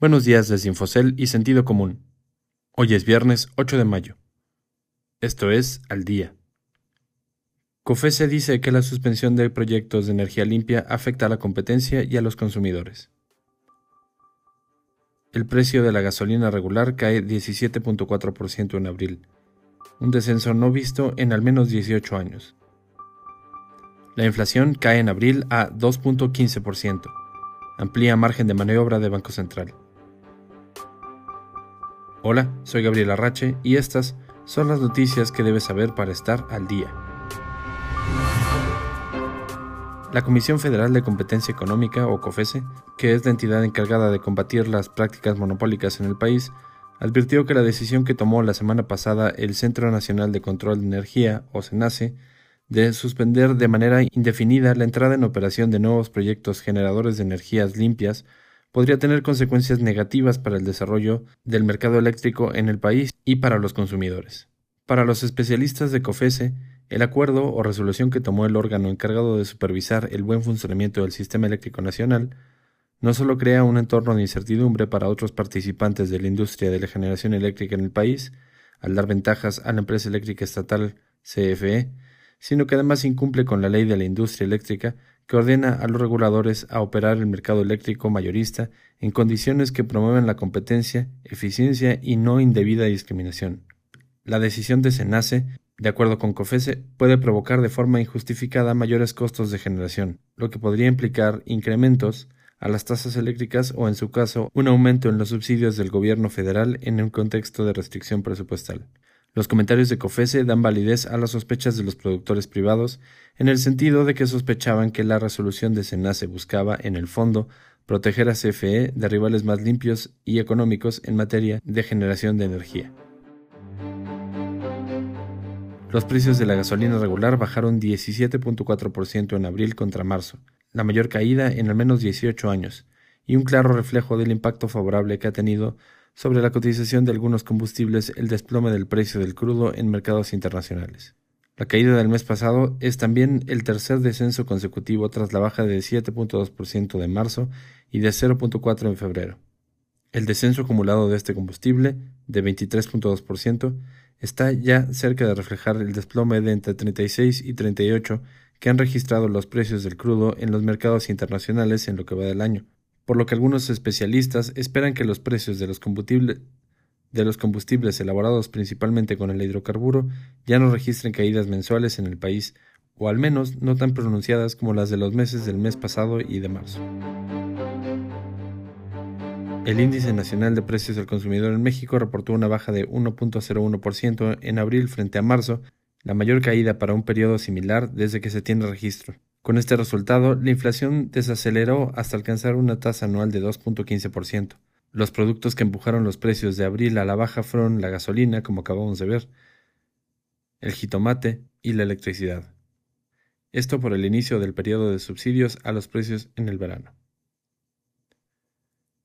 Buenos días desde Infocel y Sentido Común. Hoy es viernes 8 de mayo. Esto es Al Día. COFESE dice que la suspensión de proyectos de energía limpia afecta a la competencia y a los consumidores. El precio de la gasolina regular cae 17.4% en abril, un descenso no visto en al menos 18 años. La inflación cae en abril a 2.15%, amplía margen de maniobra de Banco Central. Hola, soy Gabriel Arrache y estas son las noticias que debes saber para estar al día. La Comisión Federal de Competencia Económica, o COFESE, que es la entidad encargada de combatir las prácticas monopólicas en el país, advirtió que la decisión que tomó la semana pasada el Centro Nacional de Control de Energía, o CENACE, de suspender de manera indefinida la entrada en operación de nuevos proyectos generadores de energías limpias podría tener consecuencias negativas para el desarrollo del mercado eléctrico en el país y para los consumidores. Para los especialistas de COFESE, el acuerdo o resolución que tomó el órgano encargado de supervisar el buen funcionamiento del sistema eléctrico nacional no solo crea un entorno de incertidumbre para otros participantes de la industria de la generación eléctrica en el país, al dar ventajas a la empresa eléctrica estatal CFE, sino que además incumple con la ley de la industria eléctrica que ordena a los reguladores a operar el mercado eléctrico mayorista en condiciones que promuevan la competencia, eficiencia y no indebida discriminación. La decisión de SENACE, de acuerdo con COFESE, puede provocar de forma injustificada mayores costos de generación, lo que podría implicar incrementos a las tasas eléctricas o, en su caso, un aumento en los subsidios del gobierno federal en un contexto de restricción presupuestal. Los comentarios de COFESE dan validez a las sospechas de los productores privados en el sentido de que sospechaban que la resolución de SENACE buscaba, en el fondo, proteger a CFE de rivales más limpios y económicos en materia de generación de energía. Los precios de la gasolina regular bajaron 17.4% en abril contra marzo, la mayor caída en al menos 18 años, y un claro reflejo del impacto favorable que ha tenido sobre la cotización de algunos combustibles el desplome del precio del crudo en mercados internacionales. La caída del mes pasado es también el tercer descenso consecutivo tras la baja de 7.2% de marzo y de 0.4% en febrero. El descenso acumulado de este combustible, de 23.2%, está ya cerca de reflejar el desplome de entre 36 y 38 que han registrado los precios del crudo en los mercados internacionales en lo que va del año, por lo que algunos especialistas esperan que los precios de los, combustibles elaborados principalmente con el hidrocarburo ya no registren caídas mensuales en el país, o al menos no tan pronunciadas como las de los meses del mes pasado y de marzo. El índice nacional de precios del consumidor en México reportó una baja de 1.01% en abril frente a marzo, la mayor caída para un periodo similar desde que se tiene registro. Con este resultado, la inflación desaceleró hasta alcanzar una tasa anual de 2.15%. Los productos que empujaron los precios de abril a la baja fueron la gasolina, como acabamos de ver, el jitomate y la electricidad. Esto por el inicio del periodo de subsidios a los precios en el verano.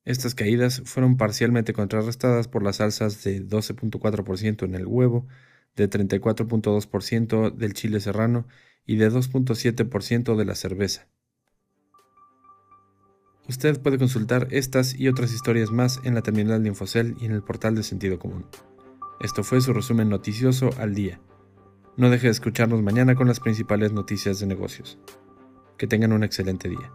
Estas caídas fueron parcialmente contrarrestadas por las alzas de 12.4% en el huevo, de 34.2% del chile serrano y de 2.7% de la cerveza. Usted puede consultar estas y otras historias más en la terminal de Infocel y en el portal de Sentido Común. Esto fue su resumen noticioso al día. No deje de escucharnos mañana con las principales noticias de negocios. Que tengan un excelente día.